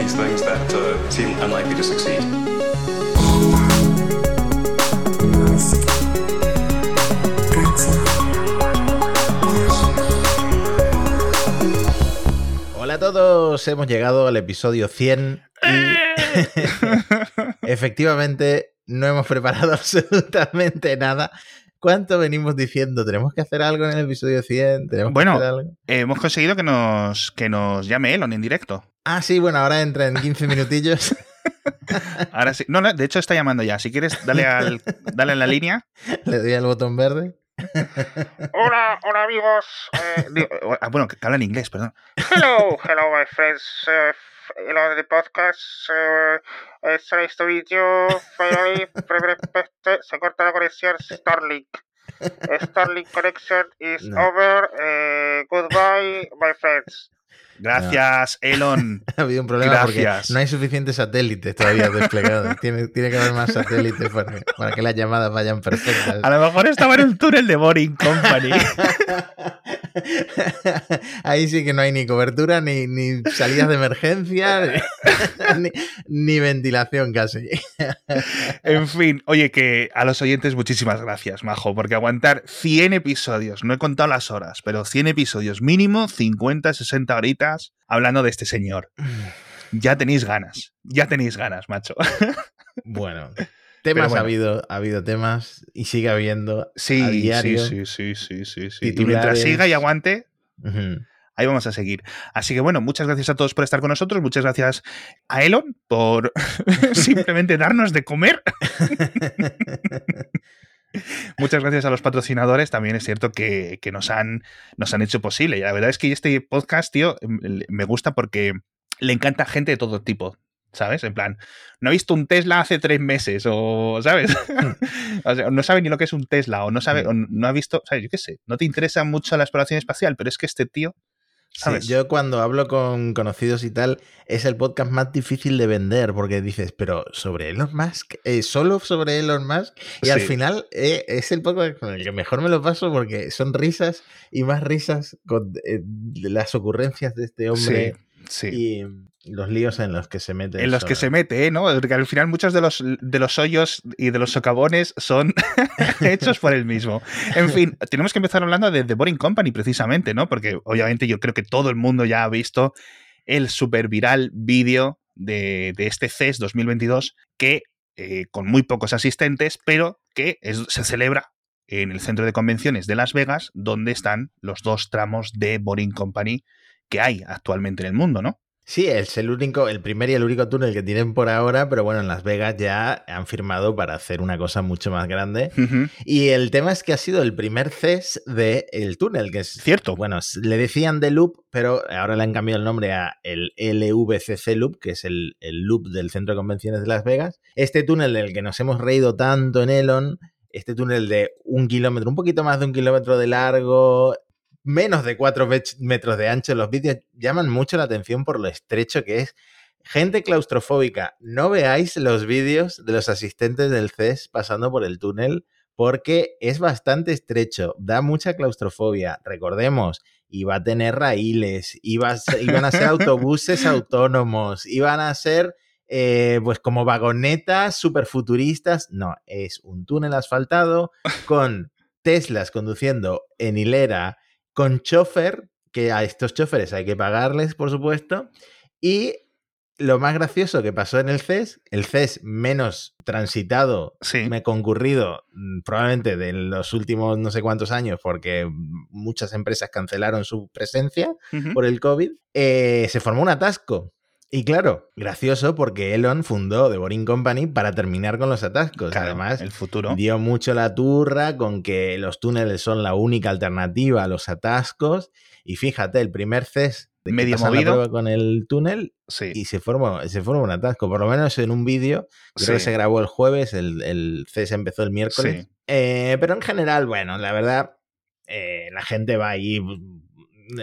these things that uh, seem unlikely to succeed. Hola a todos, hemos llegado al episodio 100 y efectivamente no hemos preparado absolutamente nada. ¿Cuánto venimos diciendo? ¿Tenemos que hacer algo en el episodio 100? ¿Tenemos Bueno, que hacer algo? Hemos conseguido que nos, que nos llame Elon en directo. Ah, sí, bueno, ahora entra en 15 minutillos. Ahora sí. No, no, de hecho está llamando ya. Si quieres, dale, al, dale a la línea. Le doy al botón verde. Hola, hola amigos. Eh, digo, ah, bueno, que habla en inglés, perdón. Hello, hello my friends. Uh, Elon the podcast. Uh, it's nice to meet you. Finally, se corta la conexión Starlink. Starlink connection is No. over. Eh, goodbye, my friends. Gracias, Elon. Ha habido un problema Gracias. porque no hay suficientes satélites todavía desplegados. tiene, tiene que haber más satélites para, para que las llamadas vayan perfectas. A lo mejor estaba en un túnel de Boring Company. Ahí sí que no hay ni cobertura, ni, ni salidas de emergencia, ni, ni ventilación casi. En fin, oye, que a los oyentes muchísimas gracias, Majo, porque aguantar 100 episodios, no he contado las horas, pero 100 episodios mínimo, 50, 60 horitas, hablando de este señor. Ya tenéis ganas, ya tenéis ganas, macho. Bueno, temas bueno. ha habido, ha habido temas y sigue habiendo Sí, sí, diario. sí, sí, sí, sí, sí. Y mientras siga y aguante, ahí vamos a seguir. Así que bueno, muchas gracias a todos por estar con nosotros, muchas gracias a Elon por simplemente darnos de comer. Muchas gracias a los patrocinadores. También es cierto que, que nos, han, nos han hecho posible. Y la verdad es que este podcast, tío, m- me gusta porque le encanta gente de todo tipo. ¿Sabes? En plan, no ha visto un Tesla hace tres meses, o, ¿sabes? o sea, no sabe ni lo que es un Tesla, o no sabe, o no ha visto, ¿sabes? Yo qué sé, no te interesa mucho la exploración espacial, pero es que este tío, Sí, ¿sabes? yo cuando hablo con conocidos y tal, es el podcast más difícil de vender porque dices, pero sobre Elon Musk, Eh, solo sobre Elon Musk, y al final eh, es el podcast con el que mejor me lo paso porque son risas y más risas con eh, las ocurrencias de este hombre sí, sí. y los líos en los que se mete. en los que se mete, ¿eh? ¿no? Porque al final muchos de los, de los hoyos y de los socavones son hechos por él mismo. En fin, tenemos que empezar hablando de The Boring Company precisamente, ¿no? Porque obviamente yo creo que todo el mundo ya ha visto el super viral vídeo de, de este CES 2022 que eh, con muy pocos asistentes, pero que es- se celebra en el centro de convenciones de Las Vegas, donde están los dos tramos de Boring Company que hay actualmente en el mundo, ¿no? Sí, es el único, el primer y el único túnel que tienen por ahora, pero bueno, en Las Vegas ya han firmado para hacer una cosa mucho más grande. Y el tema es que ha sido el primer CES del túnel, que es Cierto. Bueno, le decían The Loop, pero ahora le han cambiado el nombre a el LVCC Loop, que es el, el loop del Centro de Convenciones de Las Vegas. Este túnel del que nos hemos reído tanto en Elon, este túnel de un kilómetro, un poquito más de un kilómetro de largo, menos de cuatro vech- metros de ancho, los vídeos llaman mucho la atención por lo estrecho que es. Gente claustrofóbica, no veáis los vídeos de los asistentes del CES pasando por el túnel porque es bastante estrecho, da mucha claustrofobia. Recordemos, iba a tener raíles, iba a ser- iban a ser autobuses autónomos, iban a ser eh, pues como vagonetas superfuturistas. No, es un túnel asfaltado con Teslas conduciendo en hilera, con chofer, que a estos choferes hay que pagarles, por supuesto, y lo más gracioso que pasó en el CES, el CES menos transitado, Sí. me concurrido mm, probablemente de los últimos no sé cuántos años, porque muchas empresas cancelaron su presencia por el COVID, eh, se formó un atasco. Y claro, gracioso porque Elon fundó The Boring Company para terminar con los atascos. Claro, Además, el futuro. dio mucho la turra con que los túneles son la única alternativa a los atascos. Y fíjate, el primer CES de Medio movido. con el túnel Sí. y se formó, se formó un atasco. Por lo menos en un vídeo, creo que se grabó el jueves, el, el CES empezó el miércoles. Sí. Eh, pero en general, bueno, la verdad, eh, la gente va ahí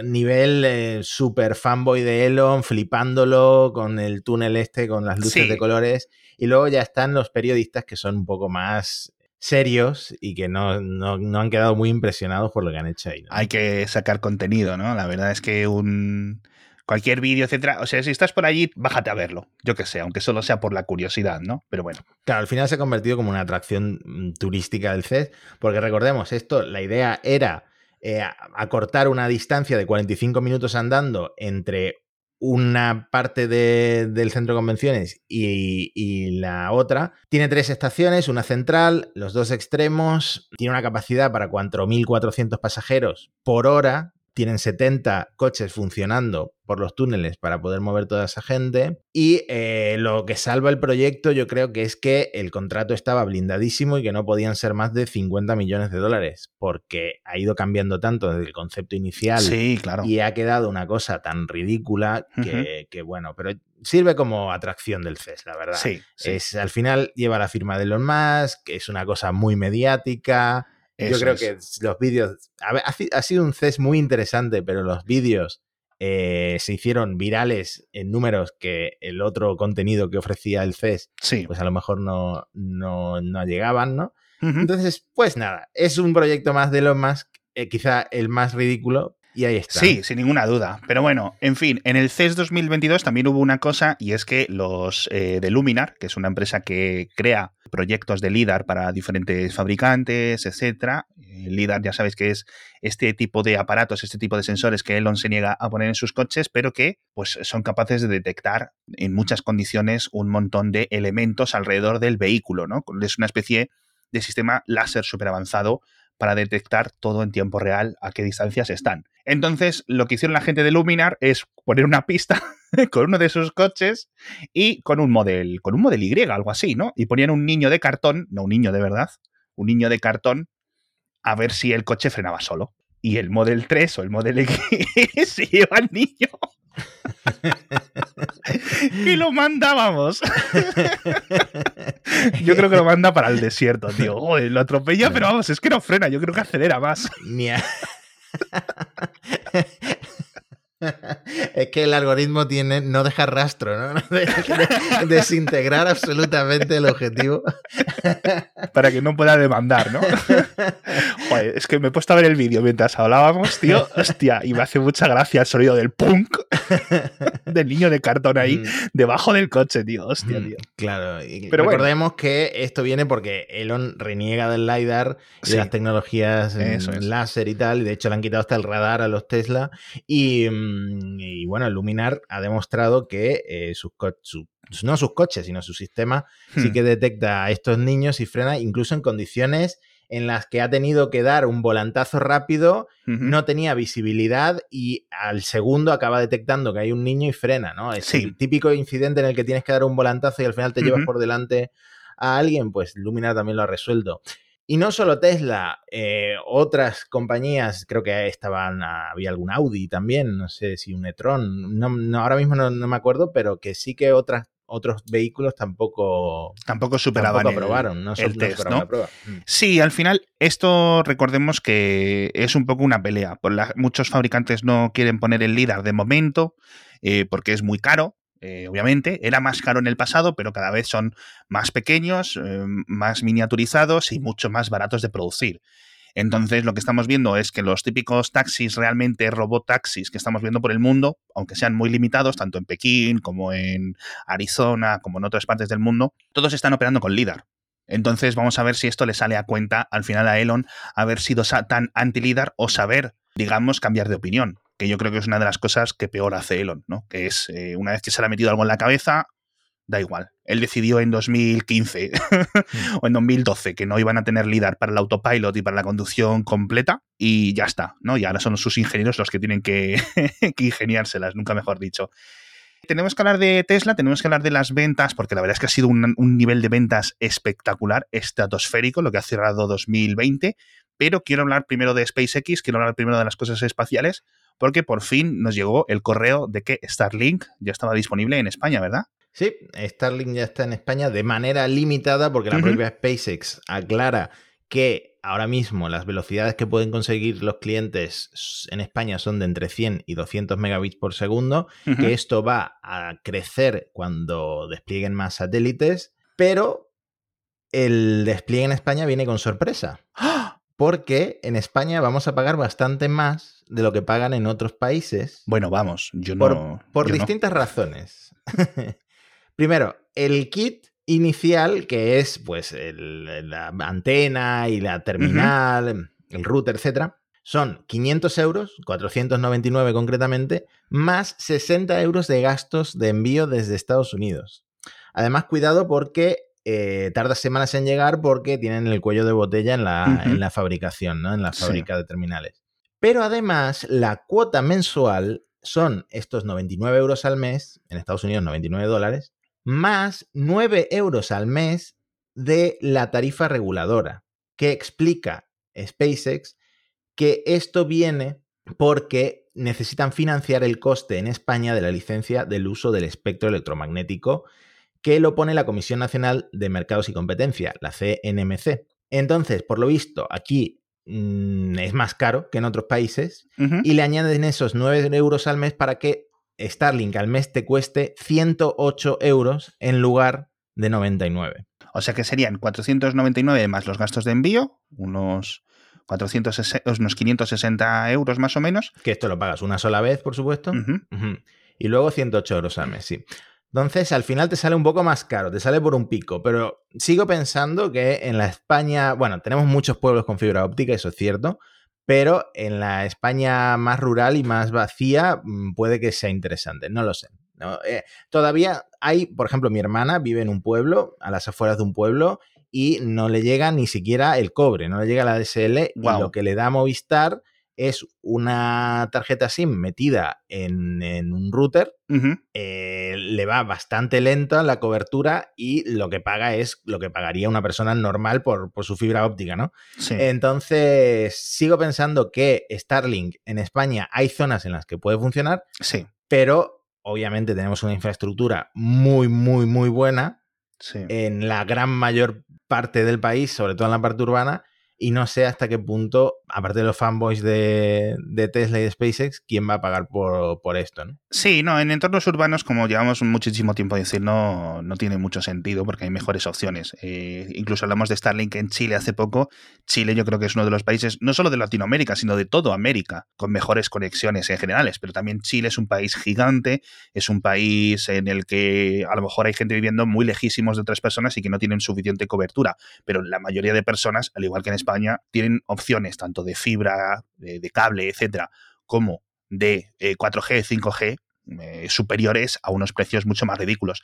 nivel eh, super fanboy de Elon, flipándolo con el túnel este, con las luces Sí. de colores. Y luego ya están los periodistas que son un poco más serios y que no, no- no han quedado muy impresionados por lo que han hecho ahí. ¿no? Hay que sacar contenido, ¿no? La verdad es que un, cualquier vídeo, etcétera. O sea, si estás por allí, bájate a verlo. Yo que sé, aunque solo sea por la curiosidad, ¿no? Pero bueno. Claro, al final se ha convertido como una atracción mm, turística del CES, porque recordemos, esto, la idea era eh, acortar una distancia de 45 minutos andando entre una parte del centro de convenciones y, y, la otra. Tiene tres estaciones, una central, los dos extremos, tiene una capacidad para 4.400 pasajeros por hora, tienen 70 coches funcionando por los túneles para poder mover toda esa gente. Y eh, lo que salva el proyecto yo creo que es que el contrato estaba blindadísimo y que no podían ser más de 50 millones de dólares, porque ha ido cambiando tanto desde el concepto inicial sí, claro. y ha quedado una cosa tan ridícula que, que, bueno, pero sirve como atracción del CES, la verdad. Sí, sí. Es, al final lleva la firma de Elon Musk, que es una cosa muy mediática eso Yo creo es. que los vídeos. Ha, ha, sido un CES muy interesante, pero los vídeos eh, se hicieron virales en números que el otro contenido que ofrecía el CES, sí. pues a lo mejor no, no, no llegaban, ¿no? Uh -huh. Entonces, pues nada, es un proyecto más de Elon Musk, eh, quizá el más ridículo, y ahí está. Sí, sin ninguna duda. Pero bueno, en fin, en el CES 2022 también hubo una cosa y es que los eh, de Luminar, que es una empresa que crea proyectos de LIDAR para diferentes fabricantes, etcétera. LIDAR ya sabéis que es este tipo de aparatos, este tipo de sensores que Elon se niega a poner en sus coches, pero que pues, son capaces de detectar en muchas condiciones un montón de elementos alrededor del vehículo, ¿no? Es una especie de sistema láser súper avanzado para detectar todo en tiempo real a qué distancias están. Entonces, lo que hicieron la gente de Luminar es poner una pista con uno de sus coches y con un model, con un model Y, algo así, ¿no? Y ponían un niño de cartón, no un niño de verdad, un niño de cartón, a ver si el coche frenaba solo. Y el Model 3 o el Model X se lleva al niño. Y lo mandábamos. Yo creo que lo manda para el desierto, tío. Lo atropella, pero vamos, es que no frena, yo creo que acelera más. Es que el algoritmo tiene no dejar rastro, ¿no? Desintegrar absolutamente el objetivo. Para que no pueda demandar, ¿no? Joder, es que me he puesto a ver el vídeo mientras hablábamos, tío. Hostia, y me hace mucha gracia el sonido del punk del niño de cartón ahí mm. debajo del coche, tío. Hostia, tío. Claro. Y Pero recordemos bueno. que esto viene porque Elon reniega del LiDAR y sí. de las tecnologías en es. láser y tal. Y de hecho le han quitado hasta el radar a los Tesla. Y y bueno, Luminar ha demostrado que eh, sus, su, no sus coches, sino su sistema hmm. sí que detecta a estos niños y frena incluso en condiciones en las que ha tenido que dar un volantazo rápido, uh -huh. no tenía visibilidad y al segundo acaba detectando que hay un niño y frena, ¿no? Es sí. el típico incidente en el que tienes que dar un volantazo y al final te uh -huh. llevas por delante a alguien, pues Luminar también lo ha resuelto. Y no solo Tesla, eh, otras compañías, creo que estaban, había algún Audi también, no sé si un e-tron, no, no, ahora mismo no, no, me acuerdo, pero que sí que otras, otros vehículos tampoco, tampoco superaban tampoco aprobaron, no, el no test, superaban ¿no? la prueba. Mm. Sí, al final esto recordemos que es un poco una pelea. Por la, muchos fabricantes no quieren poner el LIDAR de momento eh, porque es muy caro, eh, obviamente, era más caro en el pasado, pero cada vez son más pequeños, eh, más miniaturizados y mucho más baratos de producir. Entonces, lo que estamos viendo es que los típicos taxis, realmente robot taxis que estamos viendo por el mundo, aunque sean muy limitados, tanto en Pekín como en Arizona, como en otras partes del mundo, todos están operando con LIDAR. Entonces, vamos a ver si esto le sale a cuenta al final a Elon haber sido tan anti-LIDAR o saber, digamos, cambiar de opinión que yo creo que es una de las cosas que peor hace Elon, ¿no? Que es, eh, una vez que se le ha metido algo en la cabeza, da igual. Él decidió en 2015 mm. o en 2012 que no iban a tener LIDAR para el autopilot y para la conducción completa y ya está, ¿no? Y ahora son sus ingenieros los que tienen que, que ingeniárselas, nunca mejor dicho. Tenemos que hablar de Tesla, tenemos que hablar de las ventas, porque la verdad es que ha sido un, un nivel de ventas espectacular, estratosférico, lo que ha cerrado 2020, pero quiero hablar primero de SpaceX, quiero hablar primero de las cosas espaciales, porque por fin nos llegó el correo de que Starlink ya estaba disponible en España, ¿verdad? Sí, Starlink ya está en España de manera limitada porque la uh -huh. propia SpaceX aclara que ahora mismo las velocidades que pueden conseguir los clientes en España son de entre 100 y 200 megabits por segundo, uh -huh. que esto va a crecer cuando desplieguen más satélites, pero el despliegue en España viene con sorpresa. ¡Ah! Porque en España vamos a pagar bastante más de lo que pagan en otros países. Bueno, vamos, yo por, no. por yo no. distintas razones. Primero, el kit inicial, que es pues el- la antena y la terminal, el router, etcétera, son 500 euros, 499 concretamente, más 60 euros de gastos de envío desde Estados Unidos. Además, cuidado porque eh, tarda semanas en llegar porque tienen el cuello de botella en la, en la fabricación, ¿no? En la Sí. fábrica de terminales. Pero además, la cuota mensual son estos 99 euros al mes, en Estados Unidos 99 dólares, más 9 euros al mes de la tarifa reguladora, que explica SpaceX que esto viene porque necesitan financiar el coste en España de la licencia del uso del espectro electromagnético que lo pone la Comisión Nacional de Mercados y Competencia, la CNMC. Entonces, por lo visto, aquí mm, es más caro que en otros países y le añaden esos 9 euros al mes para que Starlink al mes te cueste 108 euros en lugar de 99. O sea que serían 499 más los gastos de envío, unos, 460, unos 560 euros más o menos. Que esto lo pagas una sola vez, por supuesto. Y luego 108 euros al mes, sí. Entonces, al final te sale un poco más caro, te sale por un pico, pero sigo pensando que en la España, bueno, tenemos muchos pueblos con fibra óptica, eso es cierto, pero en la España más rural y más vacía mm, puede que sea interesante, no lo sé. ¿no? Eh, todavía hay, por ejemplo, mi hermana vive en un pueblo, a las afueras de un pueblo, y no le llega ni siquiera el cobre, no le llega la DSL, Guau. y lo que le da Movistar es una tarjeta SIM metida en, en un router, eh, le va bastante lenta la cobertura y lo que paga es lo que pagaría una persona normal por, por su fibra óptica, ¿no? Sí. Entonces, sigo pensando que Starlink en España hay zonas en las que puede funcionar, sí. pero obviamente tenemos una infraestructura muy, muy, muy buena Sí. en la gran mayor parte del país, sobre todo en la parte urbana, y no sé hasta qué punto, aparte de los fanboys de, de Tesla y de SpaceX, quién va a pagar por, por esto, ¿no? Sí, no, en entornos urbanos, como llevamos muchísimo tiempo diciendo, no, no tiene mucho sentido porque hay mejores opciones. Eh, incluso hablamos de Starlink en Chile hace poco. Chile yo creo que es uno de los países, no solo de Latinoamérica, sino de toda América, con mejores conexiones en generales. Pero también Chile es un país gigante, es un país en el que a lo mejor hay gente viviendo muy lejísimos de otras personas y que no tienen suficiente cobertura. Pero la mayoría de personas, al igual que en España, tienen opciones tanto de fibra, de, cable, etcétera, como de eh, 4G, 5G eh, superiores a unos precios mucho más ridículos.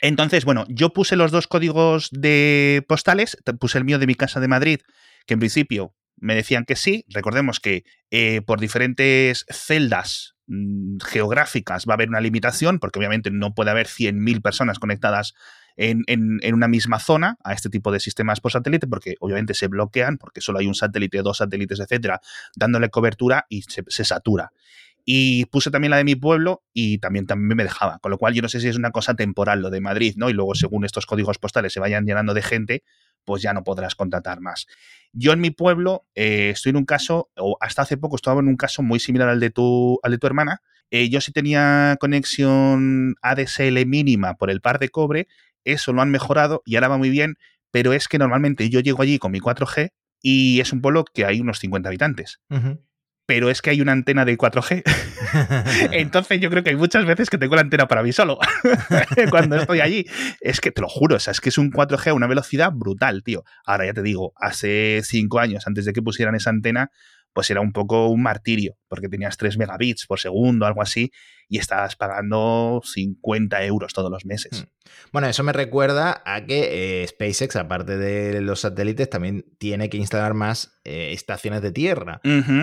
Entonces, bueno, yo puse los dos códigos de postales, puse el mío de mi casa de Madrid, que en principio me decían que sí. Recordemos que eh, por diferentes celdas mm, geográficas va a haber una limitación, porque obviamente no puede haber 100.000 personas conectadas en, en- una misma zona a este tipo de sistemas por satélite, porque obviamente se bloquean, porque solo hay un satélite, dos satélites, etcétera, dándole cobertura y se, se satura. Y puse también la de mi pueblo y también, también me dejaba. Con lo cual yo no sé si es una cosa temporal lo de Madrid, ¿no? Y luego según estos códigos postales se vayan llenando de gente, pues ya no podrás contratar más. Yo en mi pueblo eh, estoy en un caso, o hasta hace poco estaba en un caso muy similar al de tu, al de tu hermana. Eh, yo sí tenía conexión ADSL mínima por el par de cobre, eso lo han mejorado y ahora va muy bien, pero es que normalmente yo llego allí con mi 4G y es un pueblo que hay unos 50 habitantes. Pero es que hay una antena de 4G. Entonces yo creo que hay muchas veces que tengo la antena para mí solo. Cuando estoy allí. Es que te lo juro, o sea, es que es un 4G a una velocidad brutal, tío. Ahora ya te digo, hace cinco años, antes de que pusieran esa antena, pues era un poco un martirio, porque tenías 3 megabits por segundo, algo así, y estabas pagando 50 euros todos los meses. Bueno, eso me recuerda a que eh, SpaceX, aparte de los satélites, también tiene que instalar más eh, estaciones de tierra,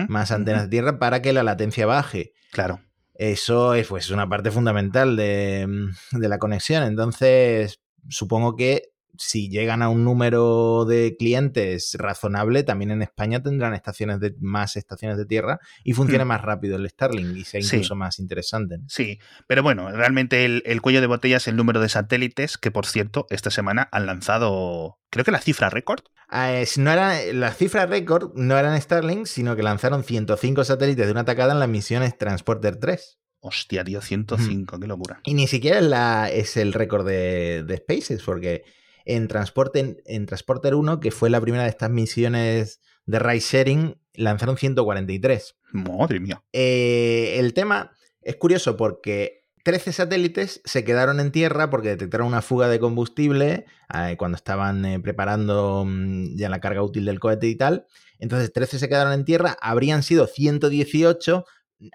más antenas de tierra para que la latencia baje. Claro. Eso es pues, una parte fundamental de, mm, de la conexión. Entonces, supongo que si llegan a un número de clientes razonable, también en España tendrán estaciones de más estaciones de tierra y funcione Hmm. más rápido el Starlink y sea Sí. incluso más interesante. ¿no? Sí, pero bueno, realmente el, el cuello de botella es el número de satélites que, por cierto, esta semana han lanzado, creo que la cifra récord. Ah, es- no era, las cifras récord no eran Starlink, sino que lanzaron 105 satélites de una tacada en las misiones Transporter 3. Hostia, tío, 105, qué locura. Y ni siquiera es, la, es el récord de, de SpaceX, porque en, Transporte, en Transporter 1, que fue la primera de estas misiones de ride sharing lanzaron 143. Madre mía. Eh, el tema es curioso porque 13 satélites se quedaron en tierra porque detectaron una fuga de combustible eh, cuando estaban eh, preparando mm, ya la carga útil del cohete y tal. Entonces 13 se quedaron en tierra, habrían sido 118,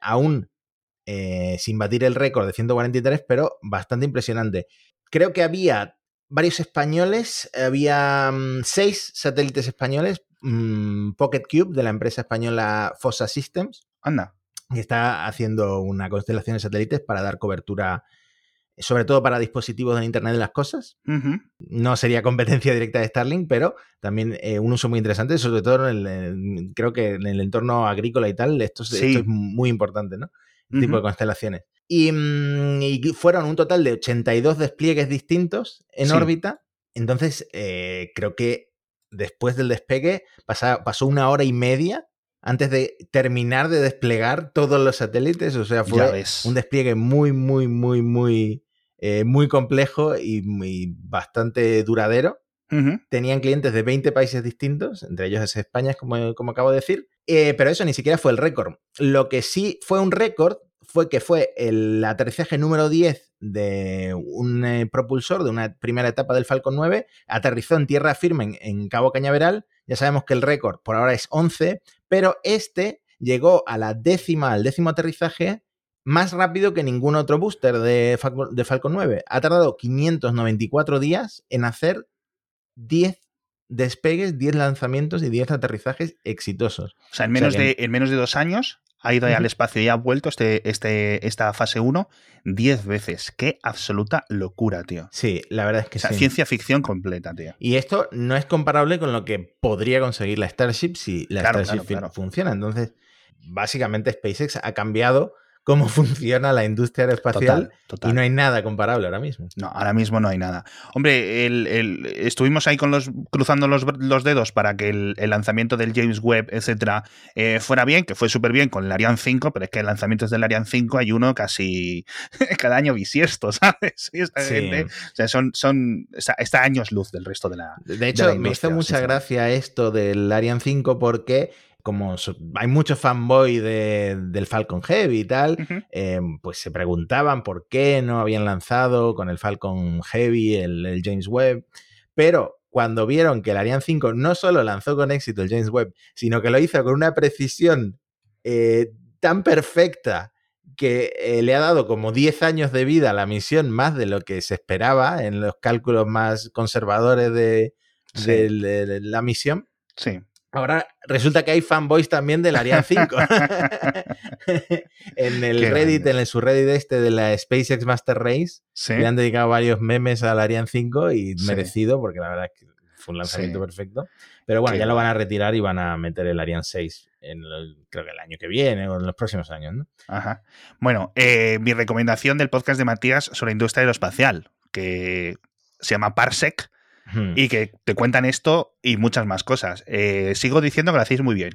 aún sin batir el récord de 143, pero bastante impresionante. Creo que había varios españoles, había mm, seis satélites españoles, mm, Pocket Cube de la empresa española Fossa Systems. Anda. Que está haciendo una constelación de satélites para dar cobertura, sobre todo para dispositivos del Internet de las Cosas. No sería competencia directa de Starlink, pero también eh, un uso muy interesante, sobre todo en el, creo que en el entorno agrícola y tal, esto, es muy importante, ¿no? Tipo de constelaciones. Mm, y, fueron un total de 82 despliegues distintos en órbita. Entonces, eh, creo que después del despegue pasó una hora y media antes de terminar de desplegar todos los satélites. O sea, fue un despliegue muy, muy, muy, muy, eh, muy complejo y, muy, bastante duradero. Tenían clientes de 20 países distintos, entre ellos es España, como, como acabo de decir. Eh, pero eso ni siquiera fue el récord. Lo que sí fue un récord fue que fue el aterrizaje número 10 de un eh, propulsor de una primera etapa del Falcon 9, aterrizó en tierra firme en, Cabo Cañaveral, ya sabemos que el récord por ahora es 11, pero este llegó a la décima, al décimo aterrizaje más rápido que ningún otro booster de, de Falcon 9. Ha tardado 594 días en hacer 10 despegues, 10 lanzamientos y 10 aterrizajes exitosos. O sea, en menos, de, en menos de dos años ha ido al espacio y ha vuelto este, este, esta fase 1 10 veces. Qué absoluta locura, tío. Sí, la verdad es que o Ciencia ficción completa, tío. Y esto no es comparable con lo que podría conseguir la Starship si la Starship funciona. Entonces, básicamente SpaceX ha cambiado cómo funciona la industria aeroespacial y no hay nada comparable ahora mismo. No, ahora mismo no hay nada. Hombre, estuvimos ahí con los cruzando los, dedos para que el, lanzamiento del James Webb, etcétera, eh, fuera bien, que fue súper bien con el Ariane 5, pero es que el lanzamiento del Ariane 5 hay uno casi cada año bisiesto, ¿sabes? o sea, son, son está, años luz del resto de la. De hecho, me hizo mucha gracia esto del Ariane 5 porque como hay muchos fanboy del Falcon Heavy y tal, em, pues se preguntaban por qué no habían lanzado con el Falcon Heavy el, James Webb, pero cuando vieron que el Ariane 5 no solo lanzó con éxito el James Webb, sino que lo hizo con una precisión eh, tan perfecta que eh, le ha dado como 10 años de vida a la misión más de lo que se esperaba en los cálculos más conservadores de, de la misión. Sí. Ahora resulta que hay fanboys también del Ariane 5. en el Reddit, en el subreddit este de la SpaceX Master Race, le han dedicado varios memes al Ariane 5 y merecido, porque la verdad es que fue un lanzamiento perfecto. Pero bueno, ya lo van a retirar y van a meter el Ariane 6 en creo que el año que viene o en los próximos años, ¿no? Ajá. Bueno, eh, mi recomendación del podcast de Matías sobre industria aeroespacial, que se llama Parsec y que te cuentan esto y muchas más cosas. Eh, sigo diciendo que lo hacéis muy bien.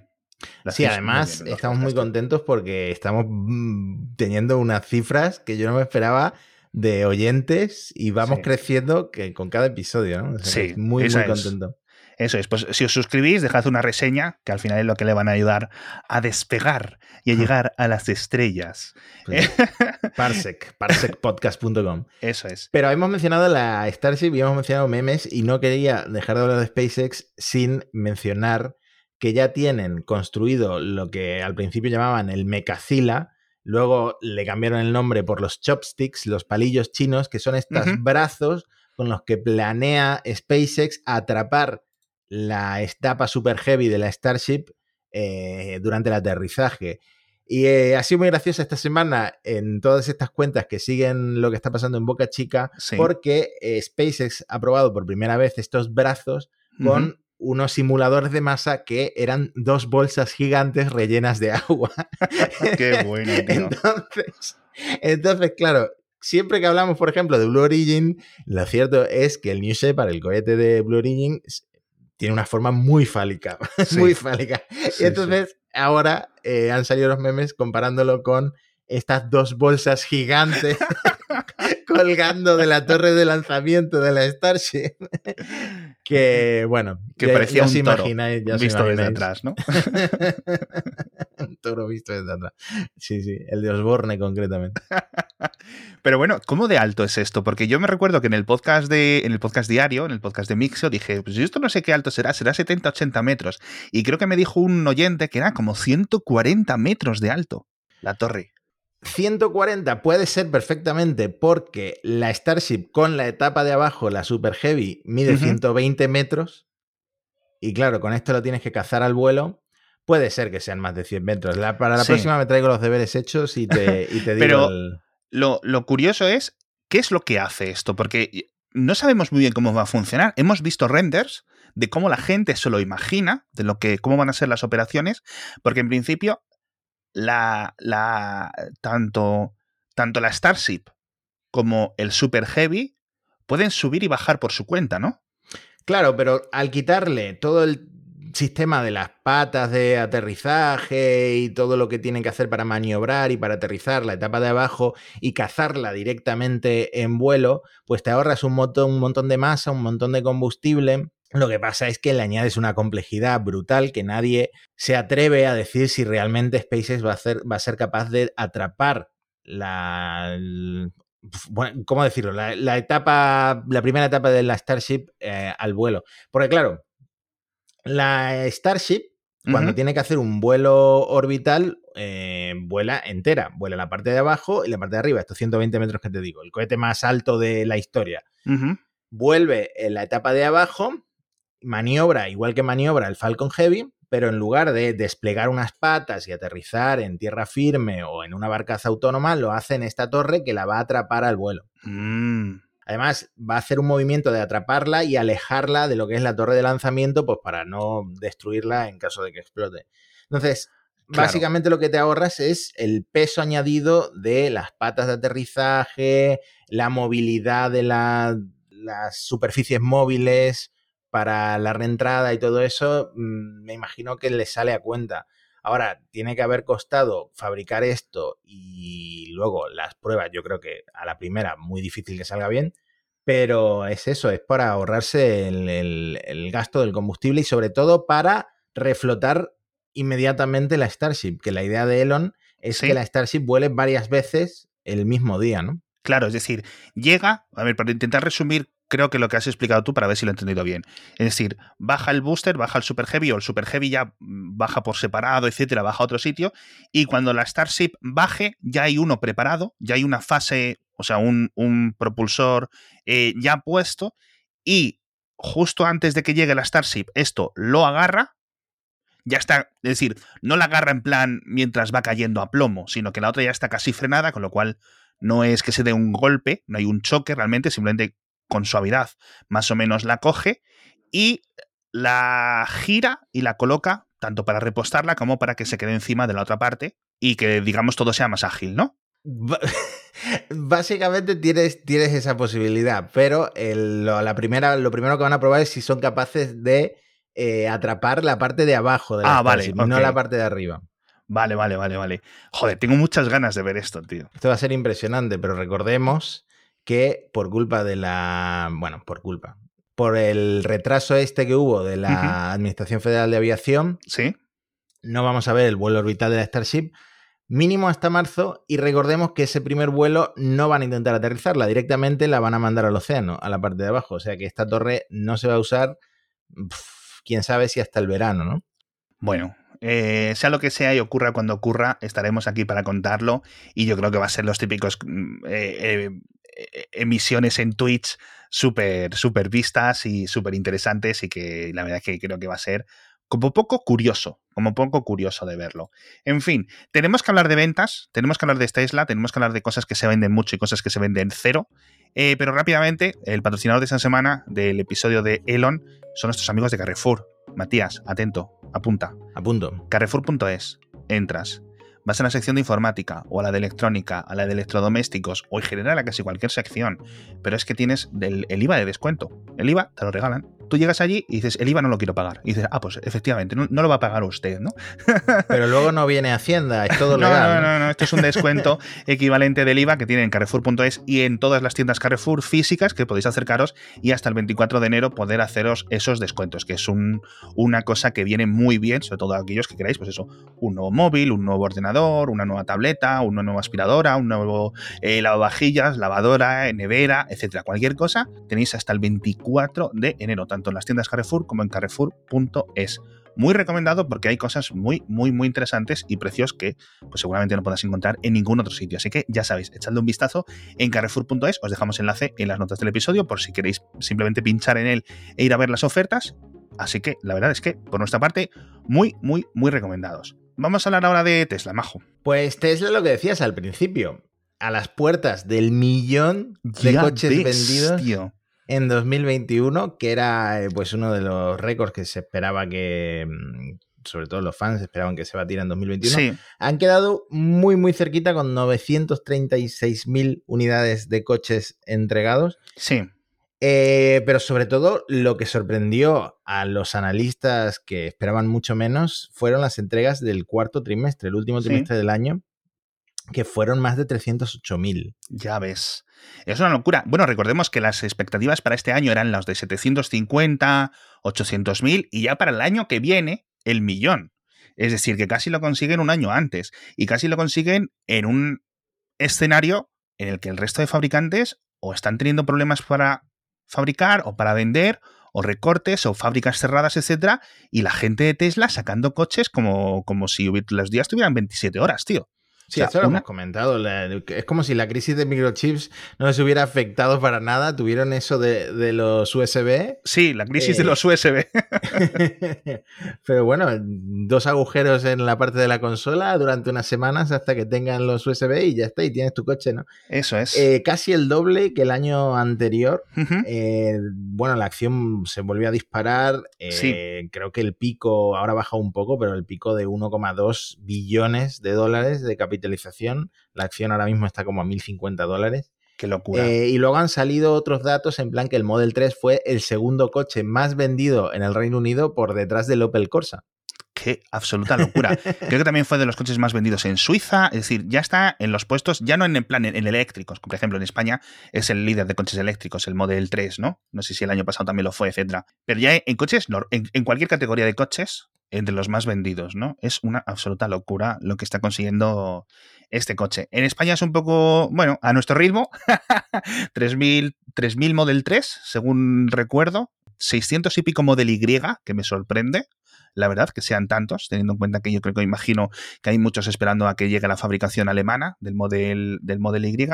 sí, además estamos muy contentos porque estamos mm, teniendo unas cifras que yo no me esperaba de oyentes y vamos creciendo que con cada episodio, ¿no? sí, muy, muy contento. Eso es, pues si os suscribís, dejad una reseña, que al final es lo que le van a ayudar a despegar y a llegar a las estrellas. Pues, parsec, parsecpodcast.com. Eso es. Pero hemos mencionado la Starship y hemos mencionado memes y no quería dejar de hablar de SpaceX sin mencionar que ya tienen construido lo que al principio llamaban el Mecacila, luego le cambiaron el nombre por los chopsticks, los palillos chinos, que son estos brazos con los que planea SpaceX atrapar la etapa super heavy de la Starship eh, durante el aterrizaje. Y eh, ha sido muy graciosa esta semana en todas estas cuentas que siguen lo que está pasando en Boca Chica, porque eh, SpaceX ha probado por primera vez estos brazos con unos simuladores de masa que eran dos bolsas gigantes rellenas de agua. Qué bueno. Entonces, entonces, claro, siempre que hablamos, por ejemplo, de Blue Origin, lo cierto es que el New Shepard, el cohete de Blue Origin, tiene una forma muy fálica, muy fálica. y entonces ahora eh, han salido los memes comparándolo con estas dos bolsas gigantes colgando de la torre de lanzamiento de la Starship. que, bueno, que ya- parecía ya un toro imagináis- ya os visto desde atrás, ¿no? un toro visto desde atrás. Sí, sí, el de Osborne concretamente. Pero bueno, ¿cómo de alto es esto? Porque yo me recuerdo que en el podcast de, en el podcast diario, en el podcast de Mixo, dije, pues yo esto no sé qué alto será, será 70, 80 metros. Y creo que me dijo un oyente que era como 140 metros de alto la torre. 140 puede ser perfectamente porque la Starship con la etapa de abajo, la Super Heavy, mide Ujú. 120 metros. Y claro, con esto lo tienes que cazar al vuelo. Puede ser que sean más de 100 metros. La- para la Sí. próxima me traigo los deberes hechos y te, y te digo Pero- el- Lo, lo curioso es, ¿qué es lo que hace esto? Porque no sabemos muy bien cómo va a funcionar. Hemos visto renders de cómo la gente se lo imagina, de lo que, cómo van a ser las operaciones, porque en principio la, la tanto, tanto la Starship como el Super Heavy pueden subir y bajar por su cuenta, ¿no? Claro, pero al quitarle todo el sistema de las patas de aterrizaje y todo lo que tienen que hacer para maniobrar y para aterrizar la etapa de abajo y cazarla directamente en vuelo, pues te ahorras un montón, un montón de masa, un montón de combustible. Lo que pasa es que le añades una complejidad brutal que nadie se atreve a decir si realmente SpaceX va a, hacer, va a ser capaz de atrapar la, bueno, ¿cómo decirlo? La, la etapa, la primera etapa de la Starship eh, al vuelo. Porque claro, la Starship, cuando tiene que hacer un vuelo orbital, eh, vuela entera. Vuela la parte de abajo y la parte de arriba, estos 120 metros que te digo, el cohete más alto de la historia. Vuelve en la etapa de abajo, maniobra igual que maniobra el Falcon Heavy, pero en lugar de desplegar unas patas y aterrizar en tierra firme o en una barcaza autónoma, lo hace en esta torre que la va a atrapar al vuelo. Mm. Además, va a hacer un movimiento de atraparla y alejarla de lo que es la torre de lanzamiento, pues para no destruirla en caso de que explote. Entonces, Claro. básicamente lo que te ahorras es el peso añadido de las patas de aterrizaje, la movilidad de la- las superficies móviles para la reentrada y todo eso. mm, Me imagino que le sale a cuenta. Ahora, tiene que haber costado fabricar esto y luego las pruebas, yo creo que a la primera muy difícil que salga bien, pero es eso, es para ahorrarse el, el- el gasto del combustible y sobre todo para reflotar inmediatamente la Starship, que la idea de Elon es Sí. que la Starship vuele varias veces el mismo día, ¿no? Claro, es decir, llega, a ver, para intentar resumir, creo que lo que has explicado tú para ver si lo he entendido bien. Es decir, baja el booster, baja el Super Heavy o el Super Heavy ya mm, baja por separado, etcétera, baja a otro sitio. Y cuando la Starship baje, ya hay uno preparado, ya hay una fase, o sea, un, un propulsor eh, ya puesto. Y justo antes de que llegue la Starship, esto lo agarra. Ya está, es decir, no la agarra en plan mientras va cayendo a plomo, sino que la otra ya está casi frenada, con lo cual no es que se dé un golpe, no hay un choque realmente, simplemente con suavidad más o menos la coge y la gira y la coloca tanto para repostarla como para que se quede encima de la otra parte y que digamos todo sea más ágil, ¿no? Básicamente tienes, tienes esa posibilidad, pero el- lo, la primera, lo primero que van a probar es si son capaces de eh, atrapar la parte de abajo de la Ah, vale, no la parte de arriba. Vale, vale, vale, vale. Joder, tengo muchas ganas de ver esto, tío. Esto va a ser impresionante, pero recordemos que por culpa de la. Bueno, por culpa. Por el retraso este que hubo de la. Administración Federal de Aviación, ¿Sí? no vamos a ver el vuelo orbital de la Starship mínimo hasta marzo y recordemos que ese primer vuelo no van a intentar aterrizarla, directamente la van a mandar al océano, a la parte de abajo, o sea que esta torre no se va a usar, quién sabe si hasta el verano, ¿no? Bueno, eh, sea lo que sea y ocurra cuando ocurra, estaremos aquí para contarlo y yo creo que va a ser los típicos mm, eh, eh, emisiones en Twitch súper súper vistas y súper interesantes y que la verdad es que creo que va a ser como poco curioso, como poco curioso de verlo. En fin, tenemos que hablar de ventas, tenemos que hablar de Tesla, tenemos que hablar de cosas que se venden mucho y cosas que se venden cero, eh, pero rápidamente, el patrocinador de esta semana del episodio de Elon son nuestros amigos de Carrefour. Matías, atento, apunta. A punto. Carrefour.es. Entras, vas a la sección de informática o a la de electrónica, a la de electrodomésticos o en general a casi cualquier sección, pero es que tienes el IVA de descuento. El IVA te lo regalan. Tú llegas allí y dices, el IVA no lo quiero pagar. Y dices, ah, pues efectivamente, no, lo va a pagar usted, ¿no? Pero luego no viene Hacienda, es todo legal. No, no, no, esto es un descuento equivalente del IVA que tiene en Carrefour.es y en todas las tiendas Carrefour físicas que podéis acercaros y hasta el 24 de enero poder haceros esos descuentos, que es un, una cosa que viene muy bien, sobre todo aquellos que queráis, pues eso, un nuevo móvil, un nuevo ordenador, una nueva tableta, una nueva aspiradora, un nuevo eh, lavavajillas, lavadora, nevera, etcétera. Cualquier cosa tenéis hasta el 24 de enero, tanto en las tiendas Carrefour como en carrefour.es. Muy recomendado porque hay cosas muy, muy, muy interesantes y precios que pues, seguramente no podrás encontrar en ningún otro sitio. Así que ya sabéis, echadle un vistazo en carrefour.es. Os dejamos enlace en las notas del episodio por si queréis simplemente pinchar en él e ir a ver las ofertas. Así que la verdad es que, por nuestra parte, muy, muy, muy recomendados. Vamos a hablar ahora de Tesla, Majo. Pues Tesla lo que decías al principio. A las puertas del millón de coches vendidos en 2021, que era eh, pues uno de los récords que se esperaba que, mm, sobre todo los fans esperaban que se batiera en 2021, han quedado muy muy cerquita con 936.000 unidades de coches entregados. Sí. Eh, pero sobre todo lo que sorprendió a los analistas que esperaban mucho menos fueron las entregas del cuarto trimestre, el último trimestre del año, que fueron más de 308.000. Ya ves. Es una locura. Bueno, recordemos que las expectativas para este año eran las de 750, 800.000 y ya para el año que viene, el millón. Es decir, que casi lo consiguen un año antes y casi lo consiguen en un escenario en el que el resto de fabricantes o están teniendo problemas para fabricar o para vender o recortes o fábricas cerradas, etcétera, y la gente de Tesla sacando coches como, como si los días tuvieran 27 horas, tío. Sí, eso lo hemos comentado. es como si la crisis de microchips no les hubiera afectado para nada. Tuvieron eso de, los USB. Sí, la crisis de eh, los USB. Pero bueno, dos agujeros en la parte de la consola durante unas semanas hasta que tengan los USB y ya está, y tienes tu coche, ¿no? Eso es. Eh, casi el doble que el año anterior. Eh, bueno, la acción se volvió a disparar. sí. Creo que el pico ahora baja un poco, pero el pico de 1,2 billones de dólares de capital la acción ahora mismo está como a 1.050 dólares. Qué locura. Eh, y luego han salido otros datos en plan que el Model 3 fue el segundo coche más vendido en el Reino Unido por detrás del Opel Corsa. Qué absoluta locura. Creo que también fue de los coches más vendidos en Suiza. Es decir, ya está en los puestos, ya no en el plan en, eléctricos. Por ejemplo, en España es el líder de coches eléctricos, el Model 3, ¿no? No sé si el año pasado también lo fue, etcétera. Pero ya en coches, en cualquier categoría de coches, entre los más vendidos, ¿no? Es una absoluta locura lo que está consiguiendo este coche. En España es un poco, bueno, a nuestro ritmo, 3.000, Model 3, según recuerdo, 600 y pico Model Y, que me sorprende, la verdad, que sean tantos, teniendo en cuenta que yo creo que imagino que hay muchos esperando a que llegue la fabricación alemana del Model, del model Y.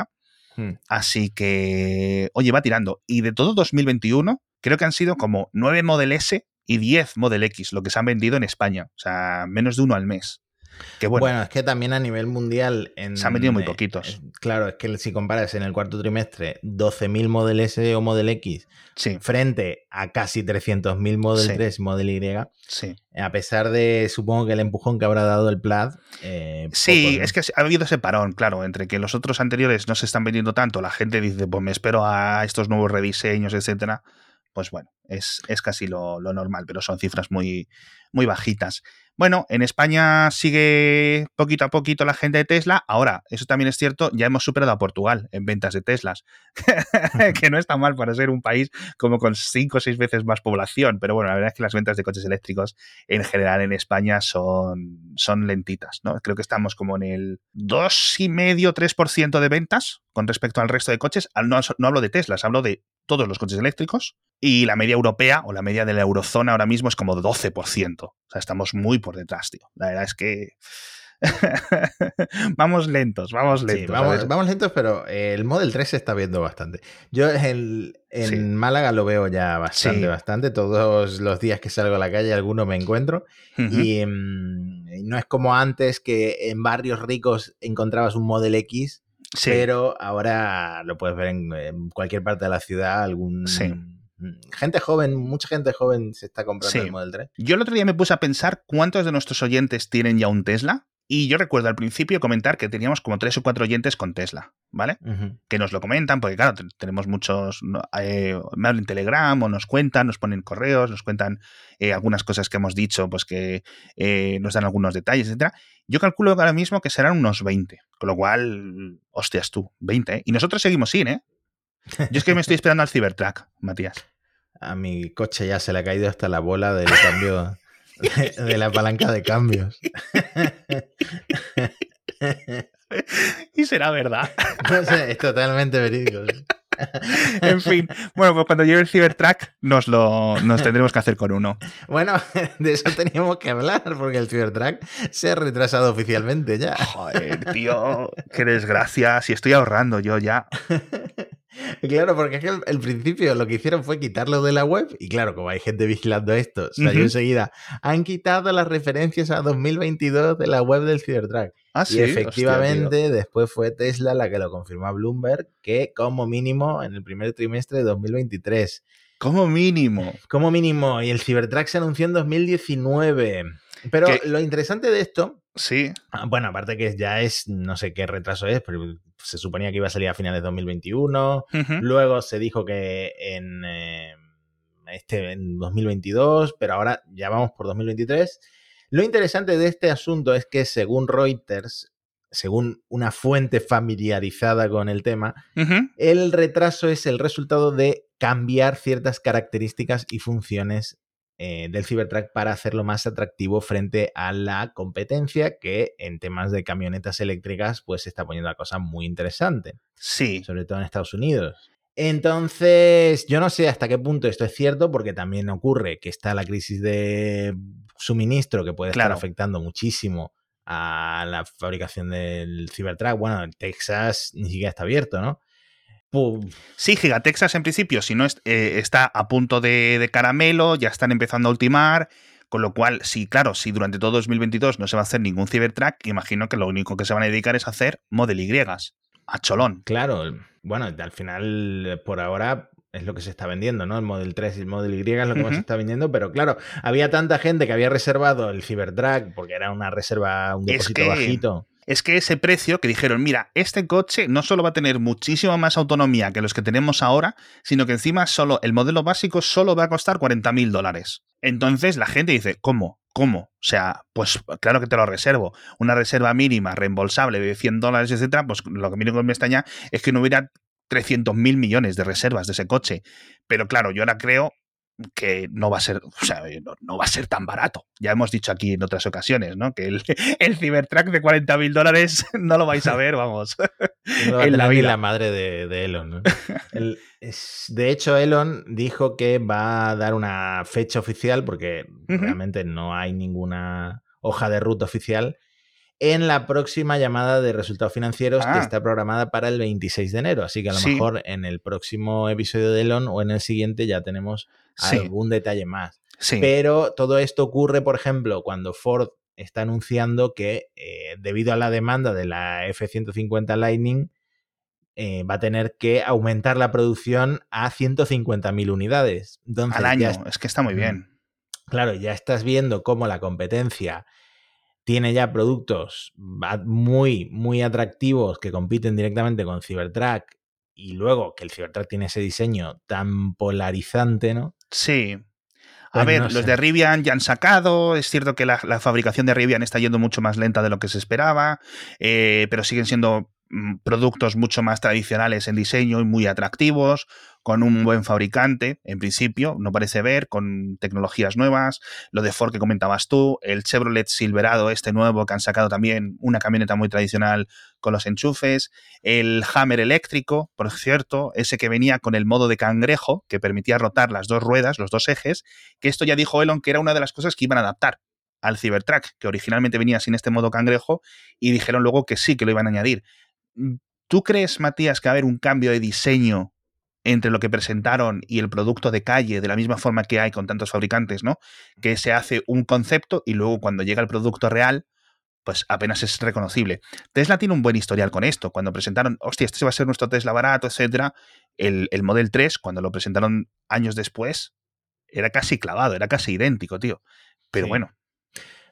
Hmm. Así que, oye, va tirando. Y de todo 2021, creo que han sido como 9 Model S y 10 Model X, lo que se han vendido en España. O sea, menos de uno al mes. bueno, es que también a nivel mundial. se han vendido muy poquitos. claro, es que si comparas en el cuarto trimestre 12.000 Model S o Model X frente a casi 300.000 Model 3 y Model Y, sí. a pesar de, supongo que el empujón que habrá dado el Plaid. Eh, sí, es que ha habido ese parón, claro, entre que los otros anteriores no se están vendiendo tanto, la gente dice, pues me espero a estos nuevos rediseños, etcétera pues bueno, es, casi lo, normal, pero son cifras muy, muy bajitas. Bueno, en España sigue poquito a poquito la gente de Tesla. Ahora, eso también es cierto, ya hemos superado a Portugal en ventas de Teslas, que no está mal para ser un país como con cinco o seis veces más población, pero bueno, la verdad es que las ventas de coches eléctricos en general en España son, son lentitas, ¿no? Creo que estamos como en el 2,5-3% de ventas con respecto al resto de coches. No, no hablo de Teslas, hablo de todos los coches eléctricos y la media europea o la media de la eurozona ahora mismo es como 12%. O sea, estamos muy por detrás, tío. La verdad es que... vamos lentos, vamos lentos. vamos, lentos, pero el Model 3 se está viendo bastante. Yo en, Málaga lo veo ya bastante, bastante. Todos los días que salgo a la calle, alguno me encuentro. y, mm, y, no es como antes que en barrios ricos encontrabas un Model X pero ahora lo puedes ver en, cualquier parte de la ciudad, algún... Gente joven, mucha gente joven se está comprando el Model 3. Yo el otro día me puse a pensar cuántos de nuestros oyentes tienen ya un Tesla Y yo recuerdo al principio comentar que teníamos como tres o cuatro oyentes con Tesla, ¿vale? Que nos lo comentan, porque claro, tenemos muchos, eh, me hablan en Telegram o nos cuentan, nos ponen correos, nos cuentan eh, algunas cosas que hemos dicho, pues que eh, nos dan algunos detalles, etcétera. Yo calculo ahora mismo que serán unos 20, con lo cual, hostias tú, 20, ¿eh? Y nosotros seguimos sin, ¿eh? Yo es que me estoy esperando al Cybertruck, Matías. A mi coche ya se le ha caído hasta la bola del cambio de, la palanca de cambios. y será verdad. No sé, es totalmente verídico. en fin, bueno, pues cuando llegue el Cybertruck nos lo nos tendremos que hacer con uno. Bueno, de eso teníamos que hablar, porque el Cybertruck se ha retrasado oficialmente ya. Joder, tío, qué desgracia. Si estoy ahorrando yo ya. Claro, porque es que al, principio lo que hicieron fue quitarlo de la web y claro, como hay gente vigilando esto, salió enseguida, han quitado las referencias a 2022 de la web del Cybertruck. Ah, y efectivamente, después fue Tesla la que lo confirmó a Bloomberg, que como mínimo en el primer trimestre de 2023. Como mínimo. Como mínimo. Y el Cybertruck se anunció en 2019. Pero lo interesante de esto. Sí. Ah, bueno, aparte que ya es, no sé qué retraso es, pero se suponía que iba a salir a finales de 2021. Luego se dijo que en, eh, este, en 2022, pero ahora ya vamos por 2023. Lo interesante de este asunto es que según Reuters, según una fuente familiarizada con el tema, el retraso es el resultado de cambiar ciertas características y funciones eh, del Cybertruck para hacerlo más atractivo frente a la competencia que en temas de camionetas eléctricas pues se está poniendo la cosa muy interesante. Sí. Sobre todo en Estados Unidos. Entonces, yo no sé hasta qué punto esto es cierto, porque también ocurre que está la crisis de suministro que puede estar afectando muchísimo a la fabricación del Cybertruck. Bueno, en Texas ni siquiera está abierto, ¿no? Sí, Gigatexas en principio, si no eh, está a punto de, caramelo, ya están empezando a ultimar, con lo cual, sí, claro, si durante todo 2022 no se va a hacer ningún Cybertruck, imagino que lo único que se van a dedicar es a hacer Model Y, a cholón. Claro, bueno, al final, por ahora, es lo que se está vendiendo, ¿no? El Model 3 y el Model Y es lo que se está vendiendo, pero claro, había tanta gente que había reservado el Cybertruck porque era una reserva, un depósito bajito es que ese precio que dijeron, mira, este coche no solo va a tener muchísima más autonomía que los que tenemos ahora, sino que encima solo el modelo básico solo va a costar 40 mil dólares. Entonces la gente dice, ¿cómo? ¿Cómo? O sea, pues claro que te lo reservo. Una reserva mínima, reembolsable de 100 dólares, etcétera, pues lo que mínimo me extraña es que no hubiera 300 mil millones de reservas de ese coche. Pero claro, yo ahora creo que no va a ser, o sea, no, va a ser tan barato. Ya hemos dicho aquí en otras ocasiones, ¿no? Que el, el Cybertruck de 40 mil dólares no lo vais a ver, vamos. en la vida. la madre de, Elon. de hecho, Elon dijo que va a dar una fecha oficial, porque realmente no hay ninguna hoja de ruta oficial, en la próxima llamada de resultados financieros que ah. está programada para el 26 de enero. Así que a lo mejor en el próximo episodio de Elon o en el siguiente ya tenemos algún detalle más. Pero todo esto ocurre, por ejemplo, cuando Ford está anunciando que eh, debido a la demanda de la F-150 Lightning, eh, va a tener que aumentar la producción a 150.000 unidades. Al año, es que está muy bien. Claro, ya estás viendo cómo la competencia tiene ya productos muy, muy atractivos que compiten directamente con Cybertruck y luego que el Cybertruck tiene ese diseño tan polarizante, ¿no? Sí. A pues ver, los de Rivian ya han sacado, es cierto que la, fabricación de Rivian está yendo mucho más lenta de lo que se esperaba, eh, pero siguen siendo productos mucho más tradicionales en diseño y muy atractivos con un buen fabricante, en principio, no parece ver, con tecnologías nuevas, lo de Ford que comentabas tú, el Chevrolet Silverado, este nuevo que han sacado también, una camioneta muy tradicional con los enchufes, el Hammer eléctrico, por cierto, ese que venía con el modo de cangrejo, que permitía rotar las dos ruedas, los dos ejes, que esto ya dijo Elon que era una de las cosas que iban a adaptar al Cybertruck, que originalmente venía sin este modo cangrejo, y dijeron luego que sí, que lo iban a añadir. ¿Tú crees, Matías, que va a haber un cambio de diseño entre lo que presentaron y el producto de calle, de la misma forma que hay con tantos fabricantes, ¿no? Que se hace un concepto y luego cuando llega el producto real, pues apenas es reconocible. Tesla tiene un buen historial con esto. Cuando presentaron, hostia, este va a ser nuestro Tesla barato, etcétera, el, el Model 3, cuando lo presentaron años después, era casi clavado, era casi idéntico, tío. Pero bueno.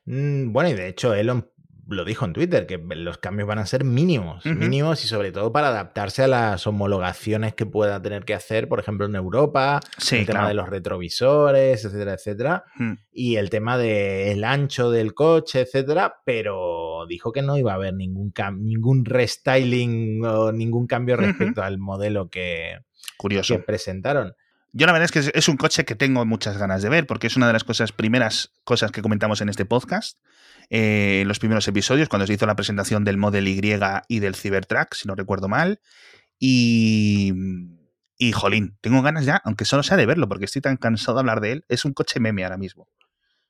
Mm, bueno, y de hecho, Elon lo dijo en Twitter, que los cambios van a ser mínimos, mínimos y sobre todo para adaptarse a las homologaciones que pueda tener que hacer, por ejemplo, en Europa, Sí, el tema de los retrovisores, etcétera, etcétera, Mm. y el tema del ancho del coche, etcétera, pero dijo que no iba a haber ningún, ningún restyling o ningún cambio respecto al modelo que, Curioso. que presentaron. Yo la verdad es que es un coche que tengo muchas ganas de ver, porque es una de las cosas, primeras cosas que comentamos en este podcast, eh, en los primeros episodios, cuando se hizo la presentación del Model Y y del Cybertruck, si no recuerdo mal. Y. Y jolín, tengo ganas ya, aunque solo sea de verlo, porque estoy tan cansado de hablar de él. Es un coche meme ahora mismo.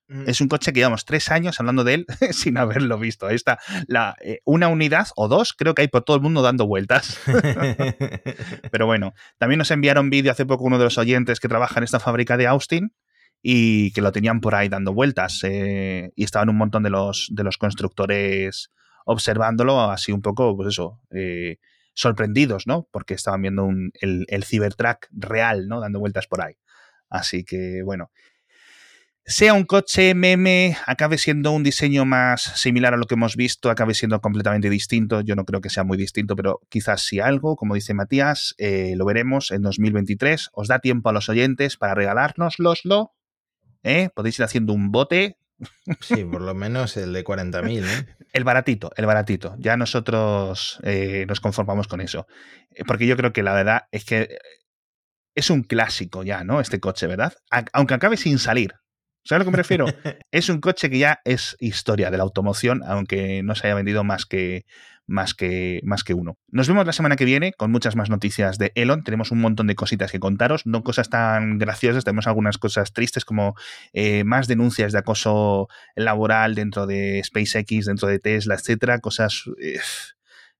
Es un coche que llevamos tres años hablando de él sin haberlo visto. Ahí está la, eh, una unidad o dos, creo que hay por todo el mundo dando vueltas. Pero bueno, también nos enviaron vídeo hace poco uno de los oyentes que trabaja en esta fábrica de Austin y que lo tenían por ahí dando vueltas. eh, y estaban un montón de los, de los constructores observándolo así un poco, pues eso, eh, sorprendidos, ¿no? Porque estaban viendo un- el, el Cybertruck real, ¿no? Dando vueltas por ahí. Así que, bueno. Sea un coche meme, acabe siendo un diseño más similar a lo que hemos visto, acabe siendo completamente distinto. Yo no creo que sea muy distinto, pero quizás sí algo, como dice Matías, eh, lo veremos en 2023. Os da tiempo a los oyentes para regalárnoslo. ¿Eh? Podéis ir haciendo un bote, Sí, por lo menos el de 40.000, ¿eh? el baratito, el baratito. Ya nosotros eh, nos conformamos con eso. Eh, Porque yo creo que la verdad es que es un clásico ya, ¿no? Este coche, ¿verdad? A- Aunque acabe sin salir. ¿Sabes a lo que me refiero? es un coche que ya es historia de la automoción, aunque no se haya vendido más que, más que, más que uno. Nos vemos la semana que viene con muchas más noticias de Elon. Tenemos un montón de cositas que contaros, no cosas tan graciosas, tenemos algunas cosas tristes como eh, más denuncias de acoso laboral dentro de SpaceX, dentro de Tesla, etcétera, cosas, eh,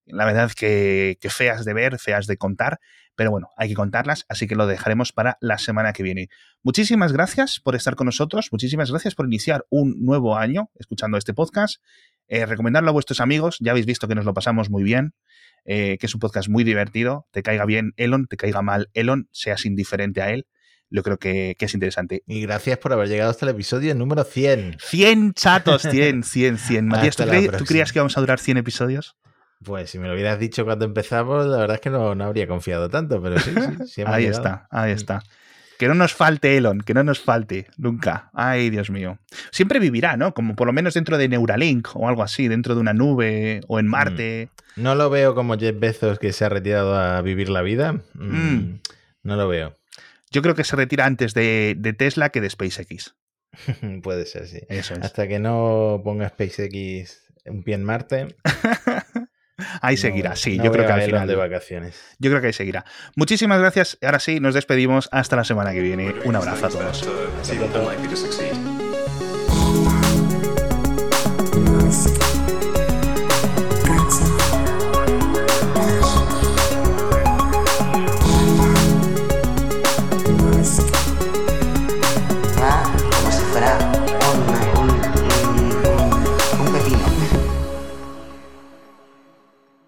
la verdad que, que feas de ver, feas de contar, pero bueno, hay que contarlas, así que lo dejaremos para la semana que viene. Muchísimas gracias por estar con nosotros, muchísimas gracias por iniciar un nuevo año escuchando este podcast. Eh, recomendarlo a vuestros amigos, ya habéis visto que nos lo pasamos muy bien, eh, que es un podcast muy divertido, te caiga bien Elon, te caiga mal Elon, seas indiferente a él, yo creo que, que es interesante. Y gracias por haber llegado hasta el episodio número 100. 100 chatos, 100, 100, 100. Matías, ¿tú, ¿tú creías que íbamos a durar 100 episodios? Pues si me lo hubieras dicho cuando empezamos, la verdad es que no, no habría confiado tanto, pero sí, sí, sí Ahí llegado. está, ahí está. Que no nos falte Elon, que no nos falte, nunca. Ay, Dios mío. Siempre vivirá, ¿no? Como por lo menos dentro de Neuralink o algo así, dentro de una nube o en Marte. No lo veo como Jeff Bezos que se ha retirado a vivir la vida. Mm, Mm. No lo veo. Yo creo que se retira antes de, de Tesla que de SpaceX. Puede ser, sí. Eso es. Hasta que no ponga SpaceX un pie en Marte. Ahí no- seguirá, sí, no yo creo que al final. de vacaciones. Yo creo que ahí seguirá. Muchísimas gracias. Ahora sí, nos despedimos. Hasta la semana que viene. Un abrazo a todos.